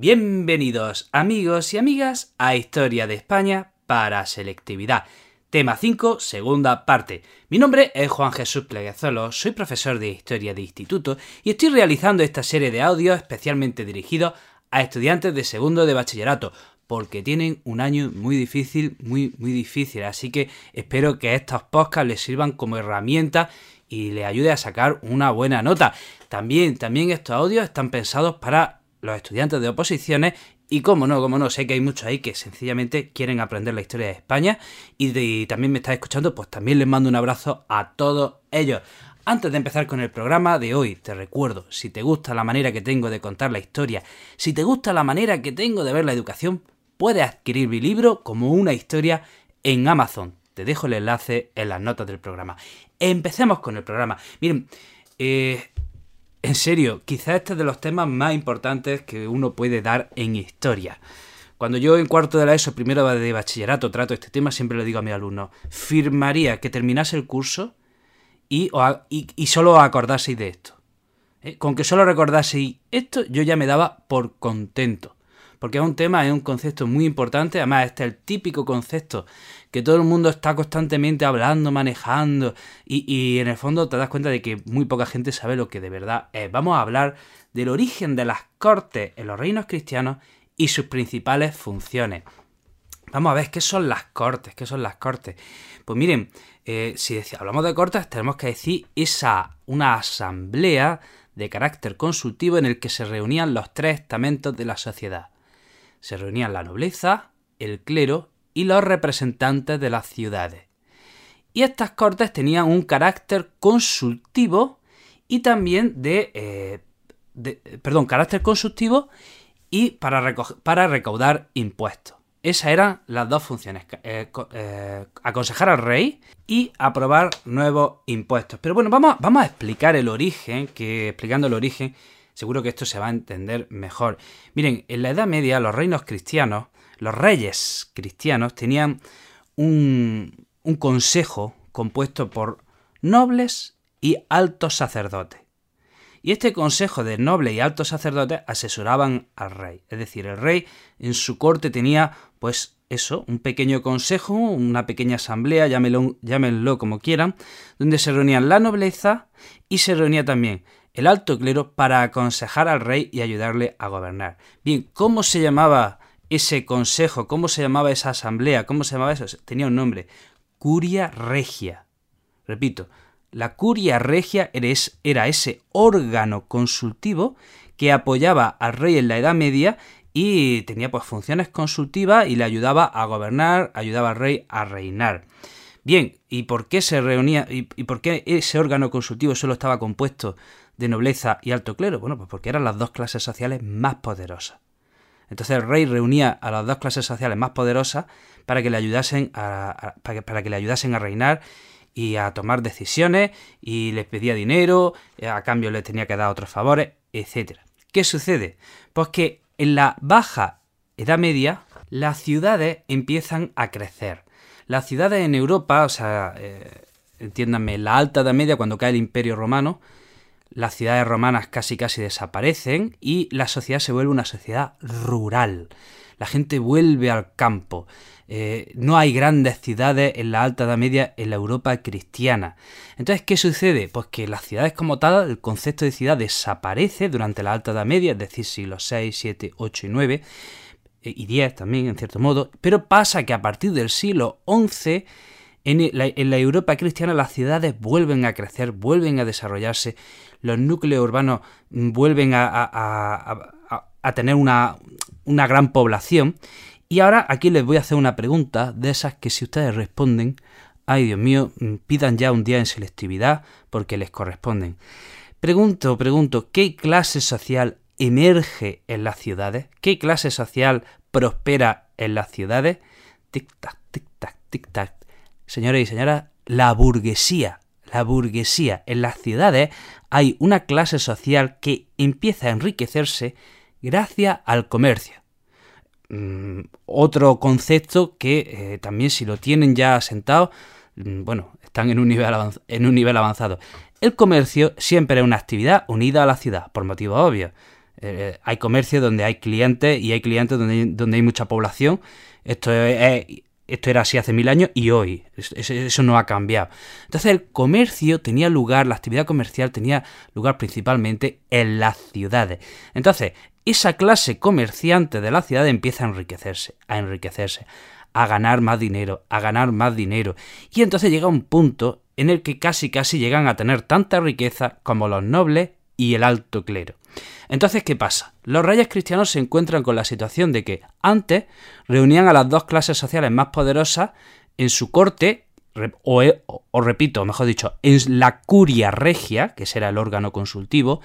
Bienvenidos amigos y amigas a Historia de España para Selectividad. Tema 5, segunda parte. Mi nombre es Juan Jesús Pleguezolo, soy profesor de Historia de Instituto y estoy realizando esta serie de audios especialmente dirigidos a estudiantes de segundo de bachillerato, porque tienen un año muy difícil, muy, muy difícil. Así que espero que estos podcasts les sirvan como herramienta y les ayude a sacar una buena nota. También, también estos audios están pensados para los estudiantes de oposiciones y como no, como no, sé que hay muchos ahí que sencillamente quieren aprender la historia de España y, también me está escuchando, pues también les mando un abrazo a todos ellos. Antes de empezar con el programa de hoy, te recuerdo, si te gusta la manera que tengo de contar la historia, si te gusta la manera que tengo de ver la educación, puedes adquirir mi libro como una historia en Amazon. Te dejo el enlace en las notas del programa. Empecemos con el programa. Miren, eh, en serio, quizás este es de los temas más importantes que uno puede dar en historia. Cuando yo en cuarto de la ESO, primero de bachillerato, trato este tema, siempre le digo a mis alumnos, firmaría que terminase el curso y, y, solo acordaseis de esto. ¿Eh? Con que solo recordaseis esto, yo ya me daba por contento porque es un tema, es un concepto muy importante, además este es el típico concepto que todo el mundo está constantemente hablando, manejando, y, en el fondo te das cuenta de que muy poca gente sabe lo que de verdad es. Vamos a hablar del origen de las cortes en los reinos cristianos y sus principales funciones. Vamos a ver qué son las cortes, qué son las cortes. Pues miren, eh, si hablamos de cortes, tenemos que decir esa, una asamblea de carácter consultivo en el que se reunían los tres estamentos de la sociedad se reunían la nobleza, el clero y los representantes de las ciudades. Y estas cortes tenían un carácter consultivo y también de, eh, perdón, carácter consultivo y para, para, recaudar impuestos. Esas eran las dos funciones, eh, eh, aconsejar al rey y aprobar nuevos impuestos. Pero bueno, vamos, vamos a explicar el origen, que explicando el origen Seguro que esto se va a entender mejor. Miren, en la Edad Media los reinos cristianos, los reyes cristianos, tenían un, consejo compuesto por nobles y altos sacerdotes. Y este consejo de nobles y altos sacerdotes asesoraban al rey. Es decir, el rey en su corte tenía, pues eso, un pequeño consejo, una pequeña asamblea, llámenlo, llámenlo como quieran, donde se reunían la nobleza y se reunía también el alto clero para aconsejar al rey y ayudarle a gobernar. Bien, ¿cómo se llamaba ese consejo? ¿Cómo se llamaba esa asamblea? ¿Cómo se llamaba eso? Tenía un nombre. Curia Regia. Repito, la Curia Regia era ese órgano consultivo que apoyaba al rey en la Edad Media y tenía pues funciones consultivas y le ayudaba a gobernar, ayudaba al rey a reinar. Bien, ¿y por qué se reunía y, y por qué ese órgano consultivo solo estaba compuesto de nobleza y alto clero? Bueno, pues porque eran las dos clases sociales más poderosas. Entonces el rey reunía a las dos clases sociales más poderosas para que le ayudasen a, para, que, le ayudasen a reinar y a tomar decisiones y les pedía dinero, eh, a cambio le tenía que dar otros favores, etc. ¿Qué sucede? Pues que en la baja Edad Media las ciudades empiezan a crecer. Las ciudades en Europa, o sea, eh, entiéndanme, la alta Edad Media, cuando cae el Imperio Romano, las ciudades romanas casi casi desaparecen y la sociedad se vuelve una sociedad rural. La gente vuelve al campo. Eh, no hay grandes ciudades en la Alta Edad Media en la Europa cristiana. Entonces, ¿qué sucede? Pues que las ciudades como tal, el concepto de ciudad desaparece durante la Alta Edad Media, es decir, siglos 6, 7, 8 y 9, eh, y 10 también, en cierto modo, pero pasa que a partir del siglo XI en la, Europa cristiana las ciudades vuelven a crecer, vuelven a desarrollarse, los núcleos urbanos vuelven a, tener una, una gran población. Y ahora aquí les voy a hacer una pregunta de esas que si ustedes responden, ay Dios mío, pidan ya un día en selectividad porque les corresponden. Pregunto, pregunto, ¿qué clase social emerge en las ciudades? ¿Qué clase social prospera en las ciudades? Tic-tac, tic-tac, tic-tac. Señores y señoras, la burguesía. La burguesía. En las ciudades hay una clase social que empieza a enriquecerse gracias al comercio. Mm, otro concepto que eh, también si lo tienen ya asentado, mm, bueno, están en un, nivel en un nivel avanzado. El comercio siempre es una actividad unida a la ciudad, por motivos obvios. Eh, hay comercio donde hay clientes y hay clientes donde, donde hay mucha población. Esto es, esto era así hace mil años y hoy eso no ha cambiado. Entonces el comercio tenía lugar, la actividad comercial tenía lugar principalmente en las ciudades. Entonces esa clase comerciante de la ciudad empieza a enriquecerse, a enriquecerse, a ganar más dinero, a ganar más dinero. Y entonces llega un punto en el que casi casi llegan a tener tanta riqueza como los nobles y el alto clero. Entonces, ¿qué pasa? Los reyes cristianos se encuentran con la situación de que antes reunían a las dos clases sociales más poderosas en su corte, o, o repito, mejor dicho, en la curia regia, que será el órgano consultivo,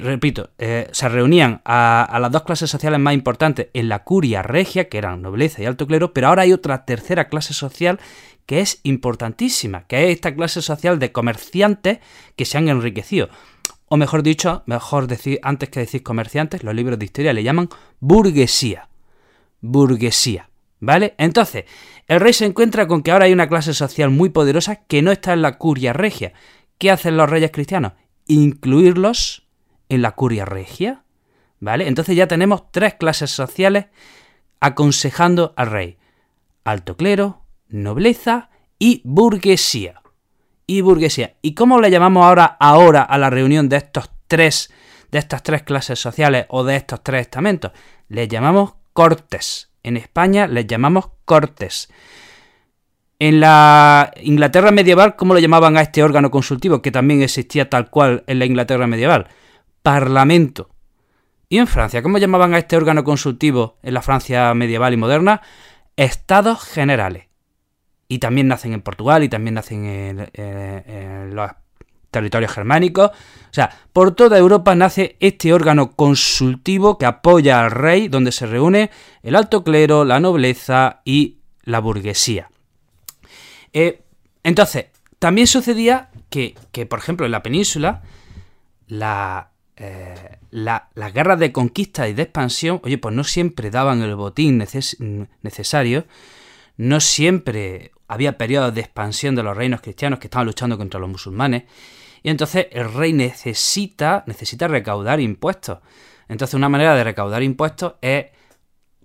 repito, eh, se reunían a, las dos clases sociales más importantes en la curia regia, que eran nobleza y alto clero, pero ahora hay otra tercera clase social que es importantísima, que es esta clase social de comerciantes que se han enriquecido. O mejor dicho, mejor decir, antes que decir comerciantes, los libros de historia le llaman burguesía. Burguesía. ¿Vale? Entonces, el rey se encuentra con que ahora hay una clase social muy poderosa que no está en la curia regia. ¿Qué hacen los reyes cristianos? Incluirlos en la curia regia. ¿Vale? Entonces ya tenemos tres clases sociales aconsejando al rey. Alto clero, nobleza y burguesía. Y burguesía. ¿Y cómo le llamamos ahora, ahora a la reunión de estos tres, de estas tres clases sociales o de estos tres estamentos? Les llamamos cortes. En España les llamamos cortes. En la Inglaterra medieval, ¿cómo lo llamaban a este órgano consultivo que también existía tal cual en la Inglaterra medieval? Parlamento. Y en Francia, ¿cómo llamaban a este órgano consultivo en la Francia medieval y moderna? Estados generales. Y también nacen en Portugal y también nacen en, los territorios germánicos. O sea, por toda Europa nace este órgano consultivo que apoya al rey, donde se reúne el alto clero, la nobleza y la burguesía. Eh, entonces, también sucedía que, que, por ejemplo, en la península, la, eh, las guerras de conquista y de expansión, oye, pues no siempre daban el botín necesario, no siempre había periodos de expansión de los reinos cristianos que estaban luchando contra los musulmanes, y entonces el rey necesita, necesita recaudar impuestos. Entonces una manera de recaudar impuestos es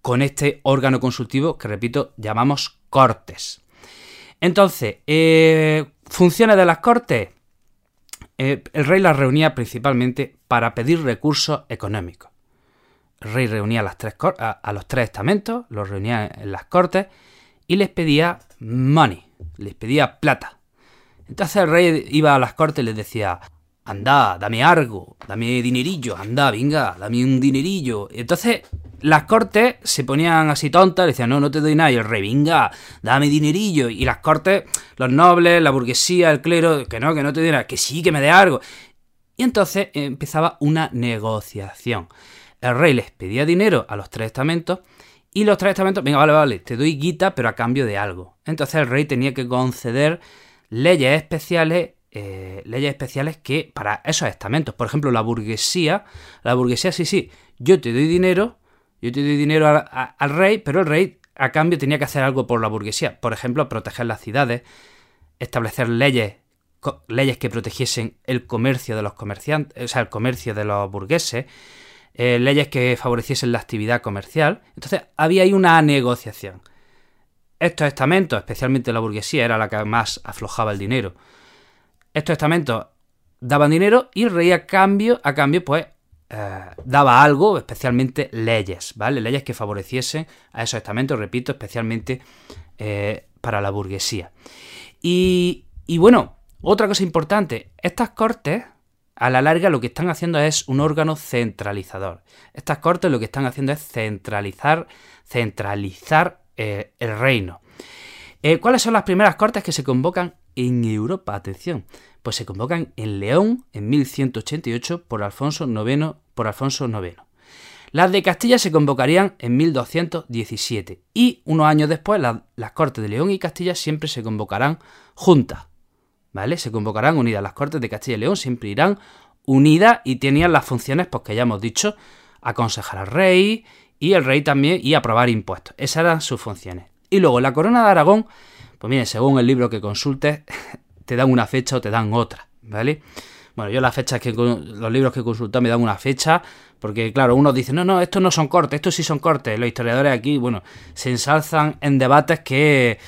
con este órgano consultivo que, repito, llamamos cortes. Entonces, eh, funciones de las cortes. Eh, el rey las reunía principalmente para pedir recursos económicos. El rey reunía a, los tres estamentos, los reunía en las cortes y les pedía money, les pedía plata. Entonces el rey iba a las cortes y les decía, anda, dame algo, dame dinerillo, anda, venga, dame un dinerillo. Entonces las cortes se ponían así tontas, decían, no, no te doy nada, y el rey, venga, dame dinerillo. Y las cortes, los nobles, la burguesía, el clero, que no, que no te doy nada, que sí, que me dé algo. Y entonces empezaba una negociación. El rey les pedía dinero a los tres estamentos y los tres estamentos, venga, vale, vale, te doy guita, pero a cambio de algo. Entonces el rey tenía que conceder leyes especiales eh, leyes especiales que para esos estamentos. Por ejemplo, la burguesía, la burguesía sí, sí, yo te doy dinero, yo te doy dinero al rey, pero el rey a cambio tenía que hacer algo por la burguesía. Por ejemplo, proteger las ciudades, establecer leyes, leyes que protegiesen el comercio de los comerciantes, o sea, el comercio de los burgueses, eh, leyes que favoreciesen la actividad comercial. Entonces, había ahí una negociación. Estos estamentos, especialmente la burguesía, era la que más aflojaba el dinero. Estos estamentos daban dinero y el rey a cambio, a cambio, pues eh, daba algo, especialmente leyes, ¿vale? Leyes que favoreciesen a esos estamentos, repito, especialmente eh, para la burguesía. Y, y bueno, otra cosa importante, estas cortes a la larga lo que están haciendo es un órgano centralizador. Estas cortes lo que están haciendo es centralizar, centralizar eh, el reino. ¿Cuáles son las primeras cortes que se convocan en Europa? Atención, pues se convocan en León en 1188 por Alfonso IX por Alfonso IX. Las de Castilla se convocarían en 1217 y unos años después las Cortes de León y Castilla siempre se convocarán juntas. ¿Vale? Se convocarán unidas. Las Cortes de Castilla y León siempre irán unidas y tenían las funciones pues, que ya hemos dicho, aconsejar al rey y el rey también y aprobar impuestos. Esas eran sus funciones. Y luego la corona de Aragón, pues mire, según el libro que consultes, te dan una fecha o te dan otra, ¿vale? Bueno, yo las fechas que los libros que he consultado me dan una fecha, porque claro, unos dicen, no, no, estos no son cortes, estos sí son cortes. Los historiadores aquí, bueno, se ensalzan en debates que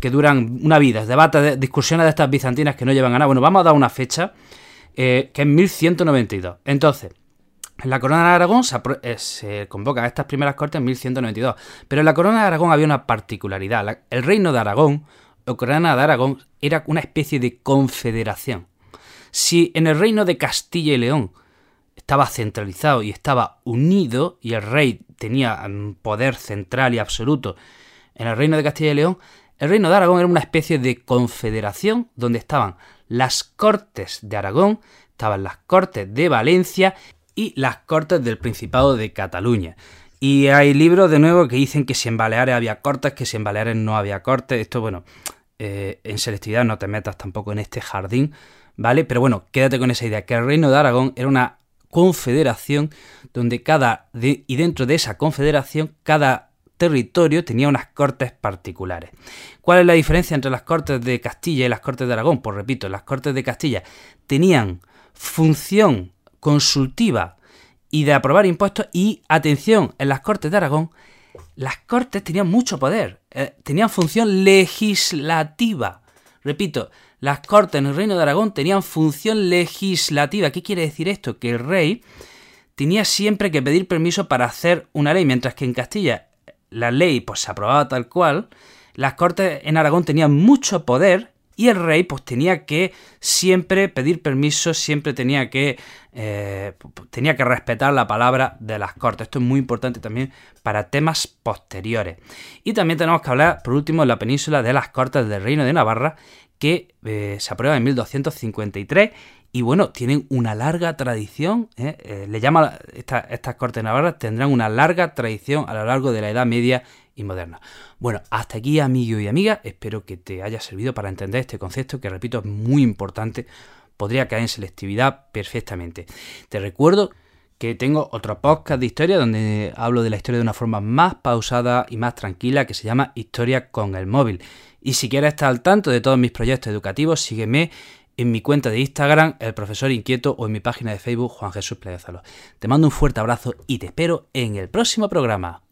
que duran una vida, debates, discusiones de estas bizantinas que no llevan a nada. Bueno, vamos a dar una fecha, eh, que es 1192. Entonces, en la corona de Aragón se, eh, se, convocan estas primeras cortes en 1192, pero en la corona de Aragón había una particularidad. el reino de Aragón, o corona de Aragón, era una especie de confederación. Si en el reino de Castilla y León estaba centralizado y estaba unido, y el rey tenía poder central y absoluto en el reino de Castilla y León, el reino de Aragón era una especie de confederación donde estaban las cortes de Aragón, estaban las cortes de Valencia y las cortes del Principado de Cataluña. Y hay libros de nuevo que dicen que si en Baleares había cortes, que si en Baleares no había cortes. Esto, bueno, eh, en selectividad no te metas tampoco en este jardín, ¿vale? Pero bueno, quédate con esa idea, que el reino de Aragón era una confederación donde cada, y dentro de esa confederación, cada territorio tenía unas cortes particulares. ¿Cuál es la diferencia entre las cortes de Castilla y las cortes de Aragón? Pues repito, las cortes de Castilla tenían función consultiva y de aprobar impuestos y atención, en las Cortes de Aragón, las Cortes tenían mucho poder, eh, tenían función legislativa. Repito, las Cortes en el Reino de Aragón tenían función legislativa. ¿Qué quiere decir esto? Que el rey tenía siempre que pedir permiso para hacer una ley, mientras que en Castilla la ley pues se aprobaba tal cual, las Cortes en Aragón tenían mucho poder y el rey pues tenía que siempre pedir permiso, siempre tenía que, eh, tenía que respetar la palabra de las cortes. Esto es muy importante también para temas posteriores. Y también tenemos que hablar, por último, de la península de las cortes del Reino de Navarra, que eh, se aprueba en 1253 y bueno, tienen una larga tradición, ¿eh? le llama estas cortes navarras tendrán una larga tradición a lo largo de la Edad Media y moderna. Bueno, hasta aquí amigo y amiga, espero que te haya servido para entender este concepto que repito es muy importante, podría caer en selectividad perfectamente. Te recuerdo que tengo otro podcast de historia donde hablo de la historia de una forma más pausada y más tranquila que se llama Historia con el móvil. Y si quieres estar al tanto de todos mis proyectos educativos, sígueme en mi cuenta de Instagram, el profesor inquieto, o en mi página de Facebook, Juan Jesús Playazalo. Te mando un fuerte abrazo y te espero en el próximo programa.